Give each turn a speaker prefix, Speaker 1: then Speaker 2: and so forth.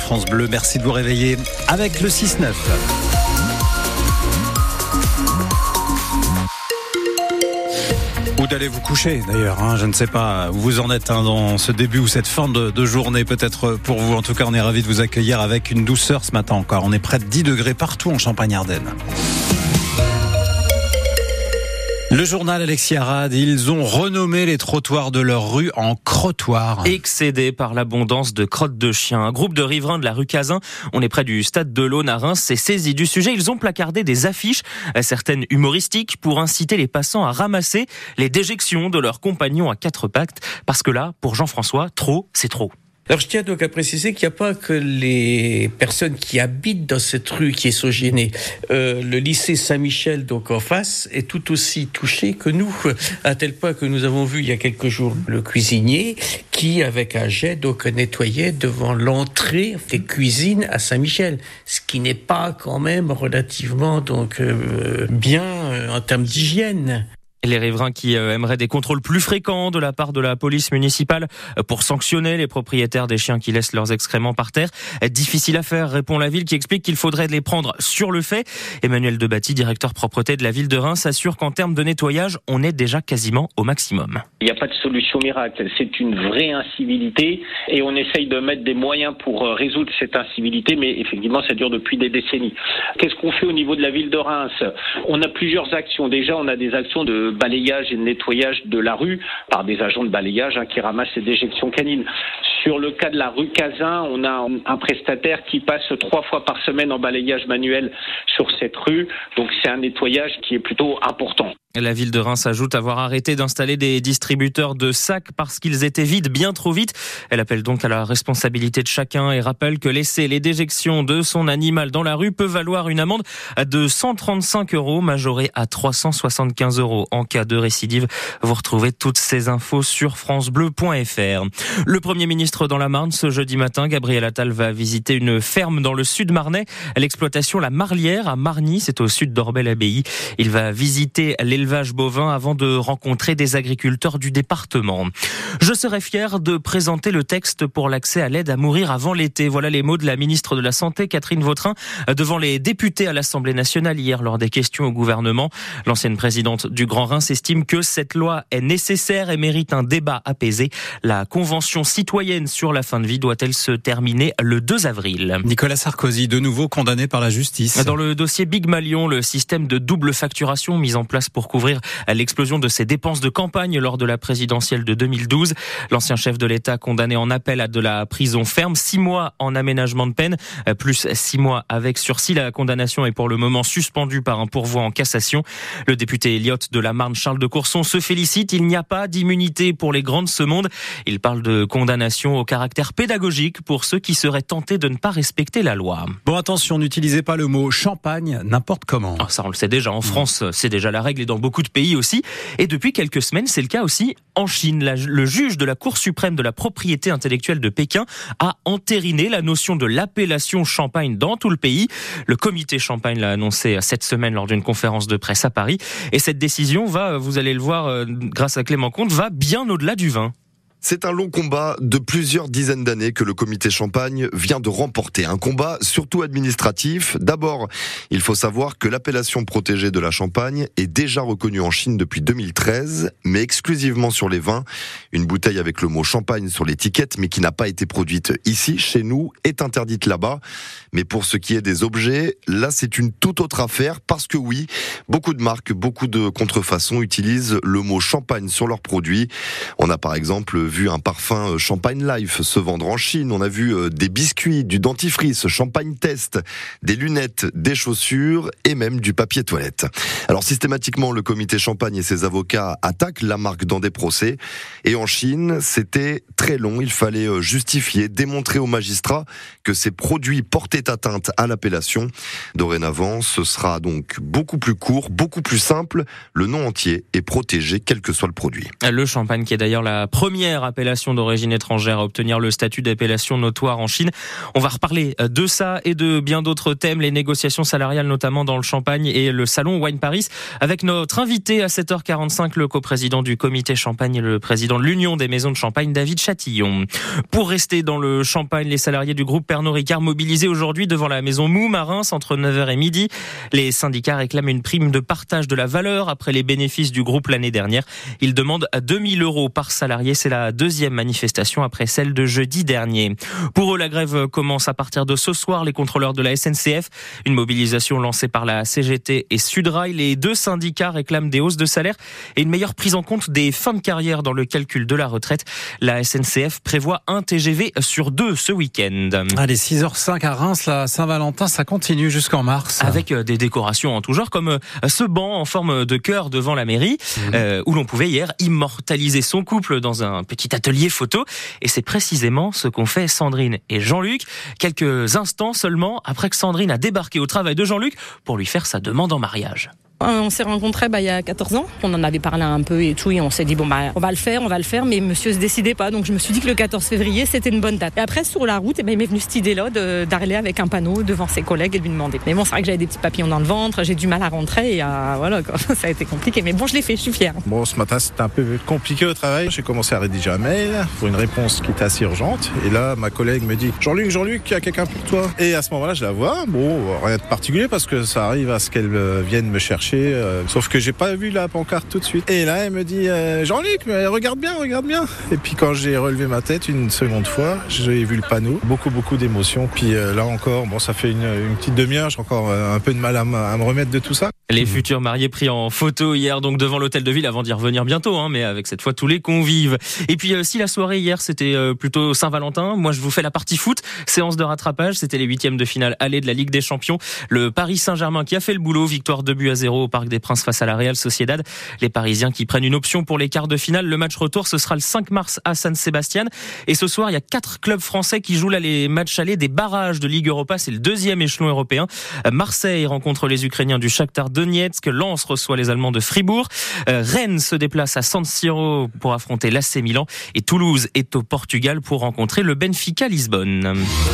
Speaker 1: France Bleu. Merci de vous réveiller avec le 6-9. Ou d'aller vous coucher d'ailleurs, hein, je ne sais pas où vous en êtes hein, dans ce début ou cette fin de, de journée peut-être pour vous. En tout cas, on est ravis de vous accueillir avec une douceur ce matin encore. On est près de 10 degrés partout en Champagne-Ardenne. Le journal Alexis Arad, ils ont renommé les trottoirs de leur rue en crottoirs.
Speaker 2: Excédés par l'abondance de crottes de chiens, un groupe de riverains de la rue Cazin, on est près du stade de l'Aune à Reims, s'est saisi du sujet. Ils ont placardé des affiches, certaines humoristiques, pour inciter les passants à ramasser les déjections de leurs compagnons à quatre pactes. Parce que là, pour Jean-François, trop, c'est trop.
Speaker 3: Alors je tiens donc à préciser qu'il n'y a pas que les personnes qui habitent dans cette rue qui est sogénée. Euh, le lycée Saint-Michel, donc en face, est tout aussi touché que nous, à tel point que nous avons vu il y a quelques jours le cuisinier qui, avec un jet, donc nettoyait devant l'entrée des cuisines à Saint-Michel, ce qui n'est pas quand même relativement donc euh, bien euh, en termes d'hygiène.
Speaker 2: Les riverains qui euh, aimeraient des contrôles plus fréquents de la part de la police municipale euh, pour sanctionner les propriétaires des chiens qui laissent leurs excréments par terre. Difficile à faire, répond la ville qui explique qu'il faudrait les prendre sur le fait. Emmanuel Debatty, directeur propreté de la ville de Reims, assure qu'en termes de nettoyage, on est déjà quasiment au maximum.
Speaker 4: Il n'y a pas de solution miracle. C'est une vraie incivilité et on essaye de mettre des moyens pour euh, résoudre cette incivilité, mais effectivement, ça dure depuis des décennies. Qu'est-ce qu'on fait au niveau de la ville de Reims? On a plusieurs actions. Déjà, on a des actions de balayage et de nettoyage de la rue par des agents de balayage hein, qui ramassent les déjections canines. Sur le cas de la rue Cazin, on a un prestataire qui passe trois fois par semaine en balayage manuel sur cette rue. Donc c'est un nettoyage qui est plutôt important.
Speaker 2: La ville de Reims ajoute avoir arrêté d'installer des distributeurs de sacs parce qu'ils étaient vides bien trop vite. Elle appelle donc à la responsabilité de chacun et rappelle que laisser les déjections de son animal dans la rue peut valoir une amende de 135 euros majorée à 375 euros en cas de récidive. Vous retrouvez toutes ces infos sur francebleu.fr. Le premier ministre dans la Marne ce jeudi matin, Gabriel Attal va visiter une ferme dans le sud marnais, l'exploitation La Marlière à Marny, c'est au sud d'Orbel-Abbaye. Il va visiter les élevage bovin avant de rencontrer des agriculteurs du département. Je serai fier de présenter le texte pour l'accès à l'aide à mourir avant l'été. Voilà les mots de la ministre de la Santé, Catherine Vautrin, devant les députés à l'Assemblée nationale hier lors des questions au gouvernement. L'ancienne présidente du Grand Rhin s'estime que cette loi est nécessaire et mérite un débat apaisé. La convention citoyenne sur la fin de vie doit-elle se terminer le 2 avril?
Speaker 1: Nicolas Sarkozy, de nouveau condamné par la justice.
Speaker 2: Dans le dossier Big Malion, le système de double facturation mis en place pour couvrir l'explosion de ses dépenses de campagne lors de la présidentielle de 2012. L'ancien chef de l'État condamné en appel à de la prison ferme, six mois en aménagement de peine, plus six mois avec sursis. La condamnation est pour le moment suspendue par un pourvoi en cassation. Le député Elliott de la Marne, Charles de Courson, se félicite. Il n'y a pas d'immunité pour les grandes ce monde. Il parle de condamnation au caractère pédagogique pour ceux qui seraient tentés de ne pas respecter la loi.
Speaker 1: Bon, attention, n'utilisez pas le mot champagne n'importe comment.
Speaker 2: Ah, ça, on le sait déjà. En France, c'est déjà la règle et dans beaucoup de pays aussi. Et depuis quelques semaines, c'est le cas aussi en Chine. le juge de la Cour suprême de la propriété intellectuelle de Pékin a entériné la notion de l'appellation champagne dans tout le pays. Le comité champagne l'a annoncé cette semaine lors d'une conférence de presse à Paris. Et cette décision va, vous allez le voir euh, grâce à Clément Comte, va bien au-delà du vin.
Speaker 5: C'est un long combat de plusieurs dizaines d'années que le comité Champagne vient de remporter. Un combat surtout administratif. D'abord, il faut savoir que l'appellation protégée de la Champagne est déjà reconnue en Chine depuis 2013, mais exclusivement sur les vins. Une bouteille avec le mot Champagne sur l'étiquette, mais qui n'a pas été produite ici, chez nous, est interdite là-bas. Mais pour ce qui est des objets, là c'est une toute autre affaire parce que oui, beaucoup de marques, beaucoup de contrefaçons utilisent le mot Champagne sur leurs produits. On a par exemple vu un parfum euh, Champagne Life se vendre en Chine. On a vu euh, des biscuits, du dentifrice, Champagne Test, des lunettes, des chaussures et même du papier toilette. Alors systématiquement, le comité Champagne et ses avocats attaquent la marque dans des procès. Et en Chine, c'était très long. Il fallait euh, justifier, démontrer aux magistrats que ces produits portaient atteinte à l'appellation. Dorénavant, ce sera donc beaucoup plus court, beaucoup plus simple. Le nom entier est protégé, quel que soit le produit.
Speaker 2: Le champagne qui est d'ailleurs la première appellation d'origine étrangère à obtenir le statut d'appellation notoire en Chine. On va reparler de ça et de bien d'autres thèmes, les négociations salariales notamment dans le Champagne et le salon Wine Paris, avec notre invité à 7h45, le coprésident du comité Champagne et le président de l'Union des maisons de Champagne, David Chatillon. Pour rester dans le Champagne, les salariés du groupe Pernod Ricard mobilisés aujourd'hui devant la maison Mou à entre 9h et midi. Les syndicats réclament une prime de partage de la valeur après les bénéfices du groupe l'année dernière. Ils demandent 2000 euros par salarié. C'est la deuxième manifestation après celle de jeudi dernier. Pour eux, la grève commence à partir de ce soir. Les contrôleurs de la SNCF, une mobilisation lancée par la CGT et Sudrail. Les deux syndicats réclament des hausses de salaire et une meilleure prise en compte des fins de carrière dans le calcul de la retraite. La SNCF prévoit un TGV sur deux ce week-end.
Speaker 1: Allez, 6h05 à Reims, la Saint-Valentin, ça continue jusqu'en mars.
Speaker 2: Avec euh, des décorations en tout genre, comme euh, ce banc en forme de cœur devant la mairie, mmh. euh, où l'on pouvait hier immortaliser son couple dans un petit atelier photo. Et c'est précisément ce qu'ont fait Sandrine et Jean-Luc, quelques instants seulement après que Sandrine a débarqué au travail de Jean-Luc pour lui faire sa demande en mariage.
Speaker 6: Euh, on s'est rencontrés bah, il y a 14 ans. On en avait parlé un peu et tout. Et on s'est dit, bon, bah, on va le faire, on va le faire. Mais monsieur se décidait pas. Donc je me suis dit que le 14 février, c'était une bonne date. Et après, sur la route, eh ben, il m'est venu cette idée-là d'arriver avec un panneau devant ses collègues et de lui demander. Mais bon, c'est vrai que j'avais des petits papillons dans le ventre. J'ai du mal à rentrer. Et voilà, ça a été compliqué. Mais bon, je l'ai fait. Je suis fière.
Speaker 7: Bon, ce matin, c'était un peu compliqué au travail. J'ai commencé à rédiger un mail pour une réponse qui était assez urgente. Et là, ma collègue me dit, Jean-Luc, Jean-Luc, il y a quelqu'un pour toi? Et à ce moment-là, je la vois. Bon, rien de particulier parce que ça arrive à ce qu'elle euh, vienne me chercher. Euh, sauf que j'ai pas vu la pancarte tout de suite. Et là, elle me dit euh, Jean-Luc, regarde bien, regarde bien. Et puis quand j'ai relevé ma tête une seconde fois, j'ai vu le panneau, beaucoup beaucoup d'émotions. Puis euh, là encore, bon, ça fait une, petite demi-heure, j'ai encore un peu de mal à, me remettre de tout ça.
Speaker 2: Les futurs mariés pris en photo hier donc devant l'hôtel de ville avant d'y revenir bientôt, hein, mais avec cette fois tous les convives. Et puis si la soirée hier c'était plutôt Saint-Valentin, moi je vous fais la partie foot, séance de rattrapage, c'était les huitièmes de finale aller de la Ligue des Champions. Le Paris Saint-Germain qui a fait le boulot, victoire 2 buts à 0 au Parc des Princes face à la Real Sociedad. Les Parisiens qui prennent une option pour les quarts de finale. Le match retour, ce sera le 5 mars à San Sébastien. Et ce soir, il y a quatre clubs français qui jouent là les matchs allés des barrages de Ligue Europa. C'est le deuxième échelon européen. Marseille rencontre les Ukrainiens du Shakhtar Donetsk. Lens reçoit les Allemands de Fribourg. Euh, Rennes se déplace à San Siro pour affronter l'AC Milan. Et Toulouse est au Portugal pour rencontrer le Benfica Lisbonne.